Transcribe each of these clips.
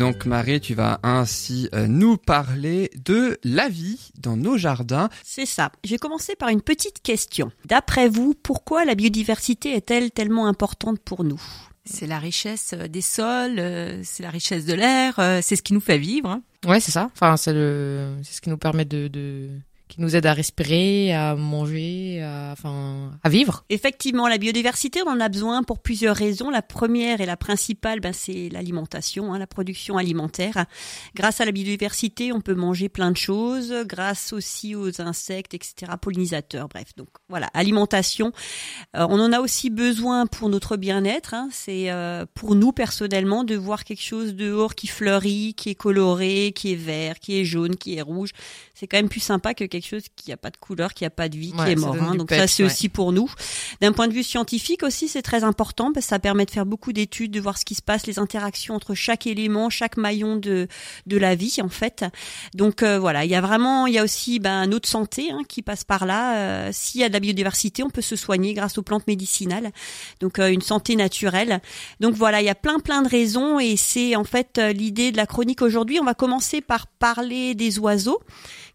donc Marie, tu vas ainsi euh, nous parler de la vie dans nos jardins. C'est ça. Je vais commencer par une petite question. D'après vous, pourquoi la biodiversité est-elle tellement importante pour nous? C'est la richesse euh, des sols, euh, c'est la richesse de l'air, c'est ce qui nous fait vivre. hein. Ouais, c'est ça. Enfin, c'est le, c'est ce qui nous permet de, de, qui nous aide à respirer, à manger, à, enfin, à vivre. Effectivement, la biodiversité, on en a besoin pour plusieurs raisons. La première et la principale, ben, c'est l'alimentation, hein, la production alimentaire. Grâce à la biodiversité, on peut manger plein de choses, grâce aussi aux insectes, etc., pollinisateurs, bref. Donc voilà, alimentation. Euh, on en a aussi besoin pour notre bien-être. hein. C'est euh, pour nous personnellement de voir quelque chose dehors qui fleurit, qui est coloré, qui est vert, qui est jaune, qui est rouge. C'est quand même plus sympa que quelque chose qui a pas de couleur, qui a pas de vie, Ouais, qui est mort. hein. Donc peps, ça, c'est ouais. aussi pour nous. D'un point de vue scientifique aussi, c'est très important parce que ça permet de faire beaucoup d'études, de voir ce qui se passe, les interactions entre chaque élément, chaque maillon de de la vie en fait. Donc euh, voilà, il y a vraiment, il y a aussi ben, notre santé hein, qui passe par là. Euh, S'il y a de la biodiversité, on peut se soigner grâce aux plantes médicinales. Donc euh, une santé naturelle. Donc voilà, il y a plein plein de raisons et c'est en fait euh, l'idée de la chronique aujourd'hui. On va commencer par parler des oiseaux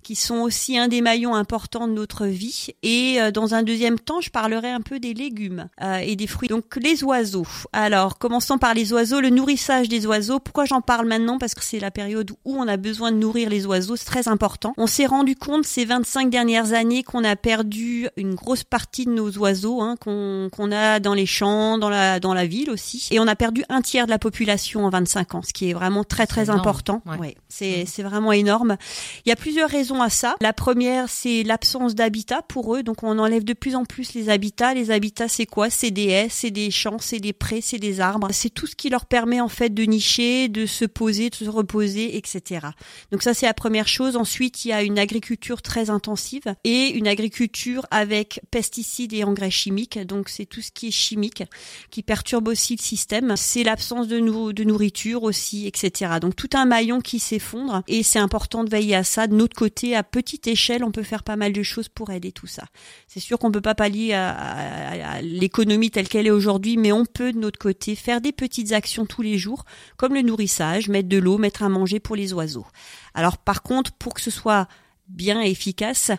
qui sont aussi un des maillons importants de notre vie. Et euh, dans un deuxième temps, je parlerai un peu des légumes euh, et des fruits. Donc les oiseaux. Alors, commençons par les oiseaux, le nourrissage des oiseaux. Pourquoi j'en parle maintenant? Parce que c'est la période où on a besoin de nourrir les oiseaux, c'est très important. On s'est rendu compte ces 25 dernières années qu'on a perdu une grosse partie de nos oiseaux, hein, qu'on a dans les champs, dans la, dans la ville aussi. Et on a perdu un tiers de la population en 25 ans, ce qui est vraiment très très important. Ouais. Ouais, c'est c'est vraiment énorme. Il y a plusieurs raisons à ça. La première, c'est l'absence d'habitat pour eux. Donc, on enlève de plus en plus les habitats. Les habitats, c'est quoi? C'est des haies, c'est des champs, c'est des prés, c'est des arbres. C'est tout ce qui leur permet, en fait, de nicher, de se poser, de se reposer, etc. Donc, ça, c'est la première chose. Ensuite, il y a une agriculture très intensive et une agriculture avec pesticides et engrais chimiques. Donc, c'est tout ce qui est chimique qui perturbe aussi le système. C'est l'absence de, de nourriture aussi, etc. Donc, tout un maillon qui s'effondre et c'est important de veiller à ça. De notre côté, à petite échelle, on peut faire pas mal de choses pour aider tout ça. C'est sûr qu'on peut pas pallier à, l'économie telle qu'elle est aujourd'hui, mais on peut de notre côté faire des petites actions tous les jours, comme le nourrissage, mettre de l'eau, mettre à manger pour les oiseaux. Alors par contre, pour que ce soit bien et efficace,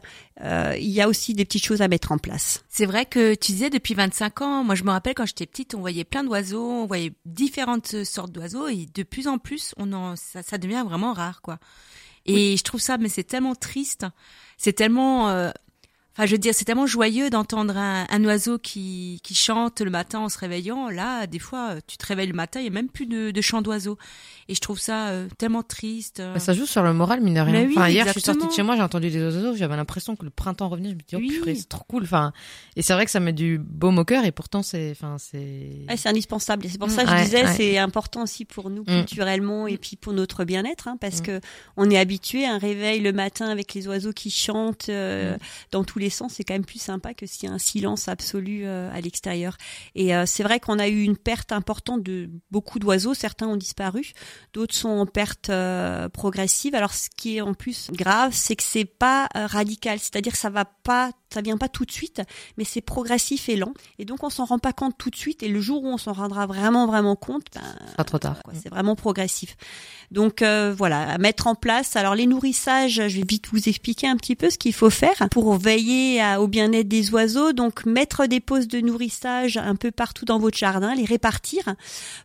euh, il y a aussi des petites choses à mettre en place. C'est vrai que tu disais depuis 25 ans, moi je me rappelle quand j'étais petite, on voyait plein d'oiseaux, on voyait différentes sortes d'oiseaux et de plus en plus, on en, ça, ça devient vraiment rare quoi. Et je trouve ça, mais c'est tellement triste, c'est tellement, euh, enfin je veux dire, c'est tellement joyeux d'entendre un, un oiseau qui, qui chante le matin en se réveillant. Là, des fois, tu te réveilles le matin, il y a même plus de, de chant d'oiseaux. Et je trouve ça euh, tellement triste. Bah, ça joue sur le moral, mine de rien. Oui, enfin, hier, je suis sortie de chez moi, j'ai entendu des oiseaux, j'avais l'impression que le printemps revenait, je me dis, oh Oui. purée, c'est trop cool. Enfin, et c'est vrai que ça met du baume au cœur, et pourtant, c'est, enfin, c'est, Ouais, c'est indispensable. Et c'est pour ça que Ouais, je disais, ouais. c'est important aussi pour nous Mm. culturellement et puis pour notre bien-être, hein, parce Mm. que on est habitué à un réveil le matin avec les oiseaux qui chantent euh, Mm. dans tous les C'est quand même plus sympa que s'il y a un silence absolu euh, à l'extérieur. Et euh, c'est vrai qu'on a eu une perte importante de beaucoup d'oiseaux. Certains ont disparu, d'autres sont en perte euh, progressive. Alors, ce qui est en plus grave, c'est que c'est pas radical, c'est-à-dire ça va pas, ça vient pas tout de suite, mais c'est progressif et lent. Et donc, on s'en rend pas compte tout de suite. Et le jour où on s'en rendra vraiment, vraiment compte, ben, pas trop tard. c'est vraiment progressif. Donc euh, voilà, à mettre en place. Alors les nourrissages, je vais vite vous expliquer un petit peu ce qu'il faut faire pour veiller à- au bien-être des oiseaux. Donc mettre des postes de nourrissage un peu partout dans votre jardin, les répartir.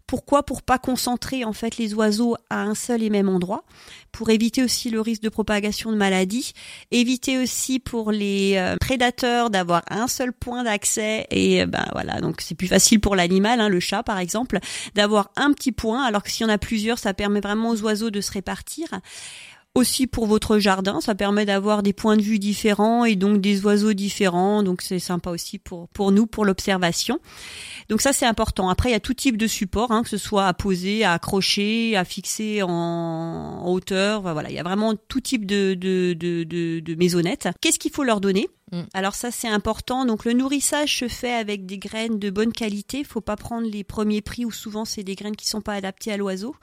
Pourquoi? Pour pas concentrer en fait les oiseaux à un seul et même endroit. Pour éviter aussi le risque de propagation de maladies. Éviter aussi pour les euh, prédateurs d'avoir un seul point d'accès. Et euh, ben voilà, donc c'est plus facile pour l'animal, hein, le chat par exemple d'avoir un petit point, alors que s'il y en a plusieurs, ça permet vraiment aux oiseaux de se répartir. Aussi pour votre jardin, ça permet d'avoir des points de vue différents et donc des oiseaux différents, donc c'est sympa aussi pour pour nous pour l'observation. Donc ça c'est important. Après il y a tout type de support, hein, que ce soit à poser, à accrocher, à fixer en, en hauteur. Voilà, il y a vraiment tout type de de de de, de maisonnettes. Qu'est-ce qu'il faut leur donner? Mm. Alors ça c'est important. Donc le nourrissage se fait avec des graines de bonne qualité. Faut pas prendre les premiers prix où souvent c'est des graines qui sont pas adaptées à l'oiseau.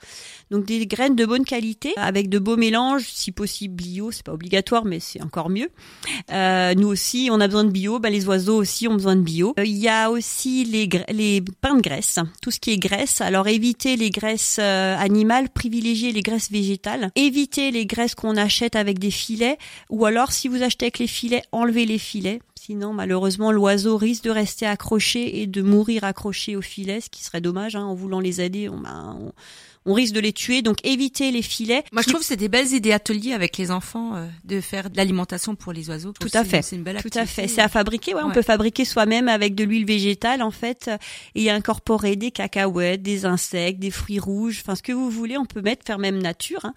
Donc des graines de bonne qualité avec de beaux mélanges, si possible bio. C'est pas obligatoire, mais c'est encore mieux. Euh, nous aussi on a besoin de bio. Ben, les oiseaux aussi ont besoin de bio. Euh, Il y a aussi les les pains de graisse, tout ce qui est graisse. Alors évitez les graisses euh, animales, privilégiez les graisses végétales. Évitez les graisses qu'on achète avec des filets ou alors, si vous achetez avec les filets, enlevez les filets. Sinon, malheureusement, l'oiseau risque de rester accroché et de mourir accroché au filet, ce qui serait dommage. hein, en voulant les aider, on, ben, on, on risque de les tuer. Donc, évitez les filets. Moi, je Qui- trouve que c'est des belles idées ateliers avec les enfants euh, de faire de l'alimentation pour les oiseaux. Tout à fait. C'est une belle Tout activité. à fait. C'est à fabriquer. Ouais, on Ouais. peut fabriquer soi-même avec de l'huile végétale en fait et incorporer des cacahuètes, des insectes, des fruits rouges, enfin ce que vous voulez. On peut mettre faire même nature. hein.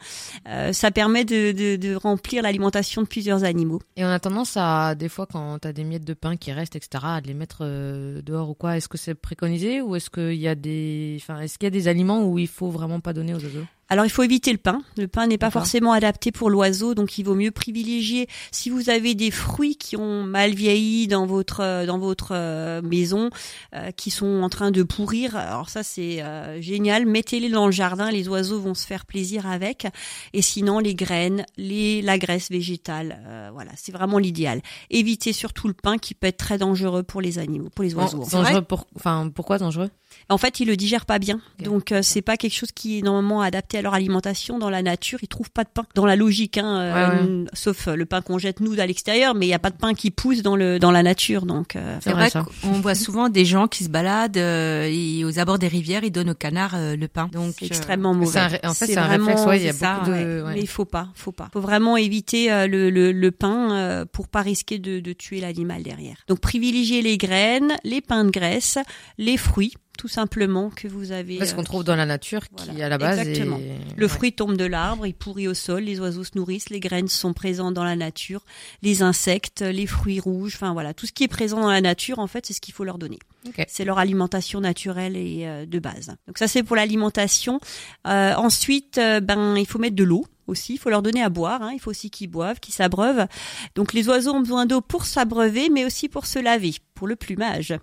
Euh, ça permet de, de, de remplir l'alimentation de plusieurs animaux. Et on a tendance à, des fois, quand t'as des miettes de pain qui restent, etc., à les mettre euh, dehors ou quoi. Est-ce que c'est préconisé ou est-ce qu'il y a des, enfin, est-ce qu'il y a des aliments où il faut vraiment pas donner aux oiseaux? Alors il faut éviter le pain. Le pain n'est pas D'accord. forcément adapté pour l'oiseau, donc il vaut mieux privilégier. Si vous avez des fruits qui ont mal vieilli dans votre euh, dans votre euh, maison, euh, qui sont en train de pourrir, alors ça c'est euh, génial. Mettez-les dans le jardin, les oiseaux vont se faire plaisir avec. Et sinon les graines, les la graisse végétale, euh, voilà, c'est vraiment l'idéal. Évitez surtout le pain qui peut être très dangereux pour les animaux, pour les oiseaux. Bon, dangereux pour, enfin, pourquoi dangereux? En fait, ils le digèrent pas bien. Donc euh, c'est pas quelque chose qui est normalement adapté à leur alimentation dans la nature. Ils trouvent pas de pain dans la logique, hein, euh, Ouais, ouais. n- sauf euh, le pain qu'on jette nous à l'extérieur, mais il y a pas de pain qui pousse dans le dans la nature. Donc euh, C'est vrai, qu'on voit souvent des gens qui se baladent euh, et aux abords des rivières, ils donnent aux canards euh, le pain. Donc c'est euh, extrêmement C'est mauvais. un En fait, C'est un vraiment- réflexe. Ouais, il y a c'est ça, beaucoup de. Ouais, ouais. Mais il faut pas, faut pas. Faut vraiment éviter euh, le, le, le pain euh, pour pas risquer de, de tuer l'animal derrière. Donc privilégiez les graines, les pains de graisse, les fruits, tout simplement que vous avez. Parce euh, qu'on trouve dans la nature qui Voilà, à la base exactement. est- Le fruit tombe de l'arbre, il pourrit au sol, les oiseaux se nourrissent, les graines sont présentes dans la nature, les insectes, les fruits rouges, enfin voilà, tout ce qui est présent dans la nature, en fait, c'est ce qu'il faut leur donner. Ok. C'est leur alimentation naturelle et euh, de base. Donc ça, c'est pour l'alimentation. Euh, ensuite, euh, ben, il faut mettre de l'eau aussi. Il faut leur donner à boire. Hein. Il faut aussi qu'ils boivent, qu'ils s'abreuvent. Donc les oiseaux ont besoin d'eau pour s'abreuver, mais aussi pour se laver, pour le plumage.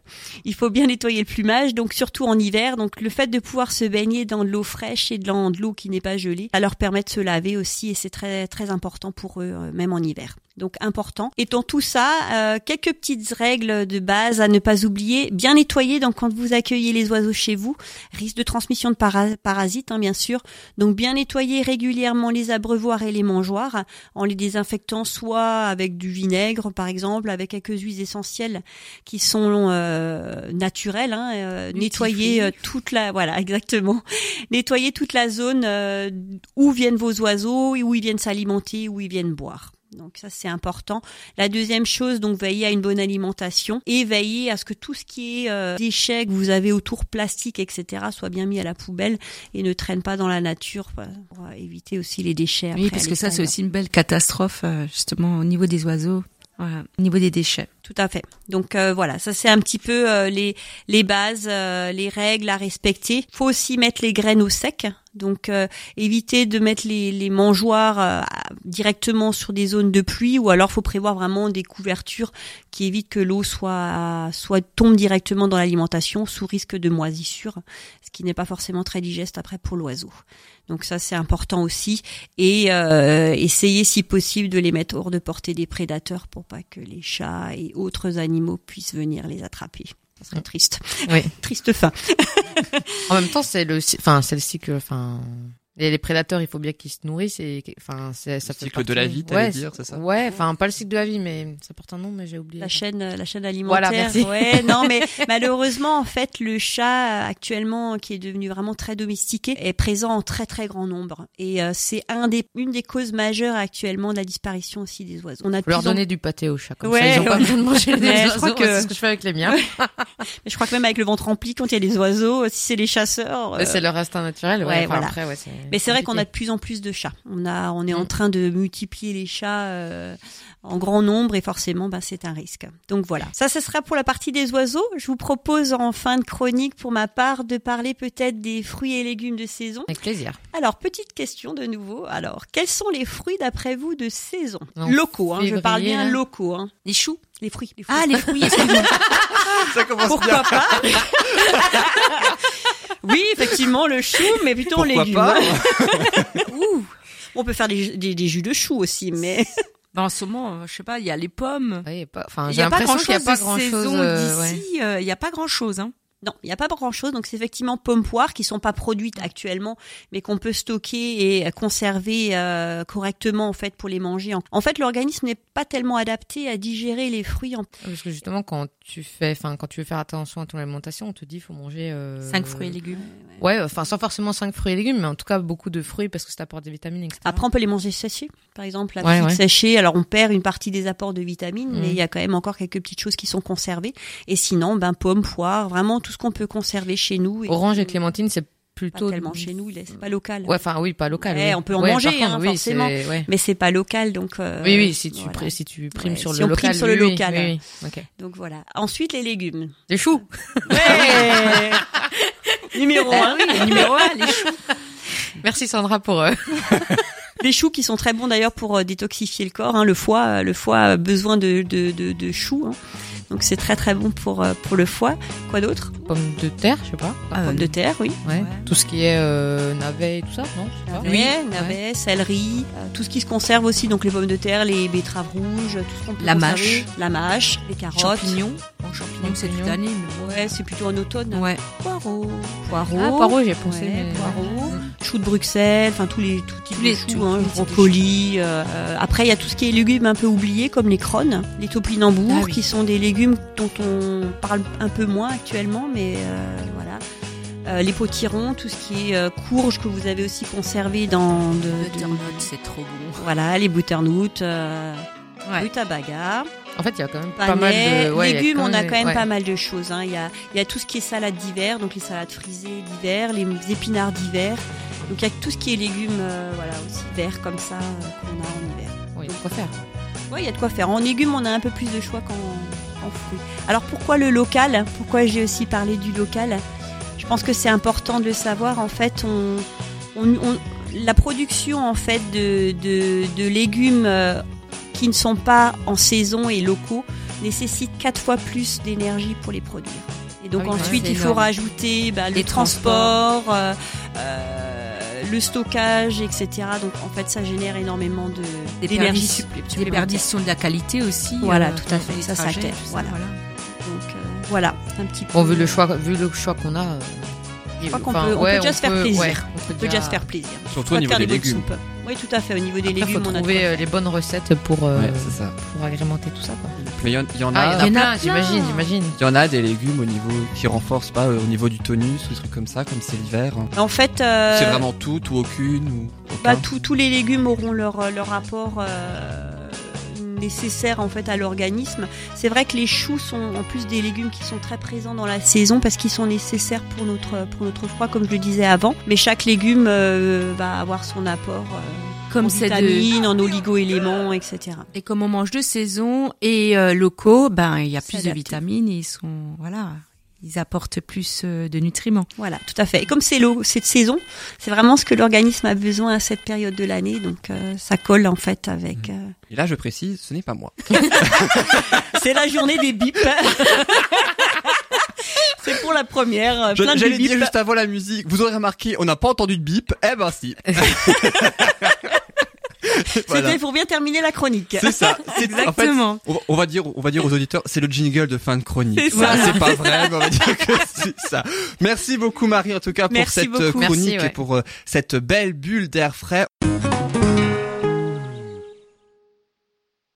Il faut bien nettoyer le plumage, donc surtout en hiver. Donc le fait de pouvoir se baigner dans de l'eau fraîche et l'en- de l'eau qui n'est pas gelée, ça leur permet de se laver aussi, et c'est très très important pour eux, euh, même en hiver. Donc important. Et dans tout ça, euh, quelques petites règles de base à ne pas oublier. Bien nettoyer, donc quand vous accueillez les oiseaux chez vous, risque de transmission de para- parasites, hein, bien sûr. Donc bien nettoyer régulièrement les abreuvoirs et les mangeoires en les désinfectant soit avec du vinaigre par exemple, avec quelques huiles essentielles qui sont euh, naturelles. Hein, euh, nettoyer toute la voilà exactement. nettoyer toute la zone euh, où viennent vos oiseaux, où ils viennent s'alimenter, où ils viennent boire. Donc ça c'est important. La deuxième chose, donc veiller à une bonne alimentation et veiller à ce que tout ce qui est euh, déchets que vous avez autour, plastique, etc., soit bien mis à la poubelle et ne traîne pas dans la nature euh, pour euh, éviter aussi les déchets. oui, parce que ça, c'est aussi une belle catastrophe euh, justement au niveau des oiseaux, voilà, au niveau des déchets. Tout à fait. Donc euh, voilà, ça c'est un petit peu euh, les les bases, euh, les règles à respecter. Faut aussi mettre les graines au sec. Donc euh, éviter de mettre les, mangeoires euh, directement sur des zones de pluie ou alors faut prévoir vraiment des couvertures qui évitent que l'eau soit soit tombe directement dans l'alimentation sous risque de moisissure, ce qui n'est pas forcément très digeste après pour l'oiseau. Donc ça c'est important aussi et euh, essayer si possible de les mettre hors de portée des prédateurs pour pas que les chats et autres animaux puissent venir les attraper. Ça serait triste. Oui. Triste fin. En même temps, c'est le, enfin, c'est le cycle, enfin, les, les prédateurs, il faut bien qu'ils se nourrissent et, enfin, c'est, ça Le fait cycle de la vie, t'allais ouais, dire, c'est ça Ouais, enfin, pas le cycle de la vie, mais ça porte un nom, mais j'ai oublié. La chaîne, la chaîne alimentaire. Voilà, merci. Ouais, non, mais malheureusement, en fait, le chat actuellement, qui est devenu vraiment très domestiqué, est présent en très très grand nombre. Et euh, c'est un des, une des causes majeures actuellement de la disparition aussi des oiseaux. On a Faut leur en- donner du pâté aux chats, comme Ouais, ça, ils ont pas ouais. besoin de manger des Mais oiseaux. crois que- C'est ce que je fais avec les miens. Mais je crois que même avec le ventre rempli, quand il y a des oiseaux, si c'est les chasseurs, Ouais, euh, c'est leur instinct naturel, ouais. ouais, enfin, voilà. après, ouais, c'est. Mais c'est vrai qu'on a de plus en plus de chats. On a, on est en Mm. train de multiplier les chats euh, en grand nombre et forcément, bah, c'est un risque. Donc voilà. Ça, ce sera pour la partie des oiseaux. Je vous propose en fin de chronique, pour ma part, de parler peut-être des fruits et légumes de saison. Avec plaisir. Alors, petite question de nouveau. Alors, quels sont les fruits d'après vous de saison? Locaux, hein, je parle bien locaux. Hein. Les choux. Les fruits. Les fruits. Ah, les fruits, excuse-moi. Ça commence Pourquoi pas? Oui, effectivement, le chou, mais plutôt en Pourquoi légumes. pas Ouh. On peut faire des, des, des jus de chou aussi, mais Ben, en ce moment, je sais pas, il y a les pommes. Ouais, y a pas, enfin, Il j'ai n'y a pas l'impression grand-chose qu'il y a pas de grand saison chose. d'ici. euh, Il n'y a pas grand-chose. Hein. Non, il n'y a pas grand-chose. Donc c'est effectivement pommes poires qui sont pas produites actuellement, mais qu'on peut stocker et conserver euh, correctement en fait pour les manger. En- fait, l'organisme n'est pas tellement adapté à digérer les fruits en Parce que justement, quand tu fais, enfin, quand tu veux faire attention à ton alimentation, on te dit, il faut manger. Euh... Cinq fruits et légumes. Ouais, enfin, sans forcément cinq fruits et légumes, mais en tout cas beaucoup de fruits parce que ça apporte des vitamines, etc. Après, on peut les manger séchés, par exemple, la Ouais, ouais. séchée. Alors, on perd une partie des apports de vitamines, mais Mhm. il y a quand même encore quelques petites choses qui sont conservées. Et sinon, ben, pommes, poires, vraiment tout ce qu'on peut conserver chez nous. Et Orange et clémentine, c'est Pas plutôt. tellement chez nous, c'est pas local. Ouais, enfin, oui, pas local. Ouais, oui. on peut en Ouais, manger, contre, hein, oui, forcément. Ouais. Mais c'est pas local, donc. euh, Oui, oui, si tu, voilà. si tu primes sur si le on prime local. sur le oui, local. Oui. Ok. Donc voilà. Ensuite, les légumes. Des choux. Numéro un. numéro un, les choux. Merci Sandra pour. euh, Des choux qui sont très bons d'ailleurs pour euh, détoxifier le corps. hein. Le foie, euh, le foie a besoin de, de, de, de choux. hein. Donc c'est très très bon pour, euh, pour le foie. Quoi d'autre? Pommes de terre, je sais pas. Euh, Pommes de terre, oui. Ouais. Ouais. Tout ce qui est euh, navet et tout ça, non? Je sais pas. Navet, navet, céleri, euh, tout ce qui se conserve aussi, donc les pommes de terre, les betteraves rouges, tout ce qu'on peut La conserver. mâche. La mâche, les carottes. Champignons. Bon, champignons, c'est toute l'année. mais Ouais, c'est plutôt en automne. Ouais. Poireaux. Poireaux. Ah, poireaux, j'ai pensé. Ouais, mais... poireaux. Choux de Bruxelles, enfin tous les tout types Tous les- de choux, hein, de brocoli. euh, après, il y a tout ce qui est légumes un peu oubliés, comme les crônes, les topinambours, Ah oui. qui sont des légumes dont on parle un peu moins actuellement, mais euh, voilà. Euh, les potirons, tout ce qui est euh, courge que vous avez aussi conservé dans de, de- Butternut, c'est trop bon. voilà les butternuts, euh, Ouais. rutabaga, En fait, il y a quand même pas mal panais, de. ouais, y a légumes. On a quand même ouais. pas mal de choses. hein. Il y a il y a tout ce qui est salade d'hiver, donc les salades frisées d'hiver, les épinards d'hiver. Donc il y a tout ce qui est légumes, euh, voilà aussi verts comme ça euh, qu'on a en hiver. Ouais, il y a de quoi faire. Ouais, il y a de quoi faire. En légumes, on a un peu plus de choix qu'en en fruits. Alors pourquoi le local? Pourquoi j'ai aussi parlé du local? Je pense que c'est important de le savoir. En fait, on, on- on- la production en fait de, de, de légumes euh, qui ne sont pas en saison et locaux nécessite quatre fois plus d'énergie pour les produire. Et donc Ah oui, ensuite, il faut rajouter bah, le Les transport, euh, euh, le stockage, etc. Donc en fait, ça génère énormément de Des d'énergie perditions- supplé- Des supplémentaire. perditions de la qualité aussi. Voilà, euh, tout à fait. Ça, trajets, Voilà. voilà. Donc euh, voilà, un petit peu. Bon, vu le choix, vu le choix qu'on a. euh, Je crois qu'on peut, on ouais, peut déjà se faire plaisir. on peut déjà se faire plaisir. Surtout au niveau des légumes. soupes. Oui, tout à fait. Au niveau des Après, légumes, faut on a euh, les bonnes recettes pour, euh, Ouais, c'est ça. pour agrémenter tout ça. Quoi. Mais il y en- il y, en a. il y en a Il y en a plein, plein. j'imagine, j'imagine. Il y en a des légumes au niveau qui renforcent pas euh, au niveau du tonus ou des trucs comme ça, comme c'est l'hiver. En fait, euh, C'est vraiment tout ou aucune ou bah, aucun. tous- tous les légumes auront leur, leur rapport euh, nécessaire en fait à l'organisme. C'est vrai que les choux sont en plus des légumes qui sont très présents dans la saison parce qu'ils sont nécessaires pour notre pour notre foie, comme je le disais avant. Mais chaque légume euh, va avoir son apport euh, Comme en de- vitamines, en oligo-éléments, etc. Et comme on mange de saison et euh, locaux, ben il y a plus de vitamines, et ils sont voilà, ils apportent plus euh, de nutriments. Voilà, tout à fait. Et comme c'est l'eau, cette saison, c'est vraiment ce que l'organisme a besoin à cette période de l'année, donc euh, ça colle en fait avec. euh, Et là, je précise, ce n'est pas moi. C'est la journée des bips. c'est pour la première. de J'allais dire juste avant la musique, vous aurez remarqué, on n'a pas entendu de bip. Eh ben si. Voilà. C'était pour bien terminer la chronique. C'est ça. C'est- En fait, Exactement. on, va- on va dire, on va dire aux auditeurs, c'est le jingle de fin de chronique. C'est ça. Voilà, C'est pas vrai, mais on va dire que c'est ça. Merci beaucoup Marie en tout cas pour cette beaucoup. chronique Merci, ouais. et pour euh, cette belle bulle d'air frais.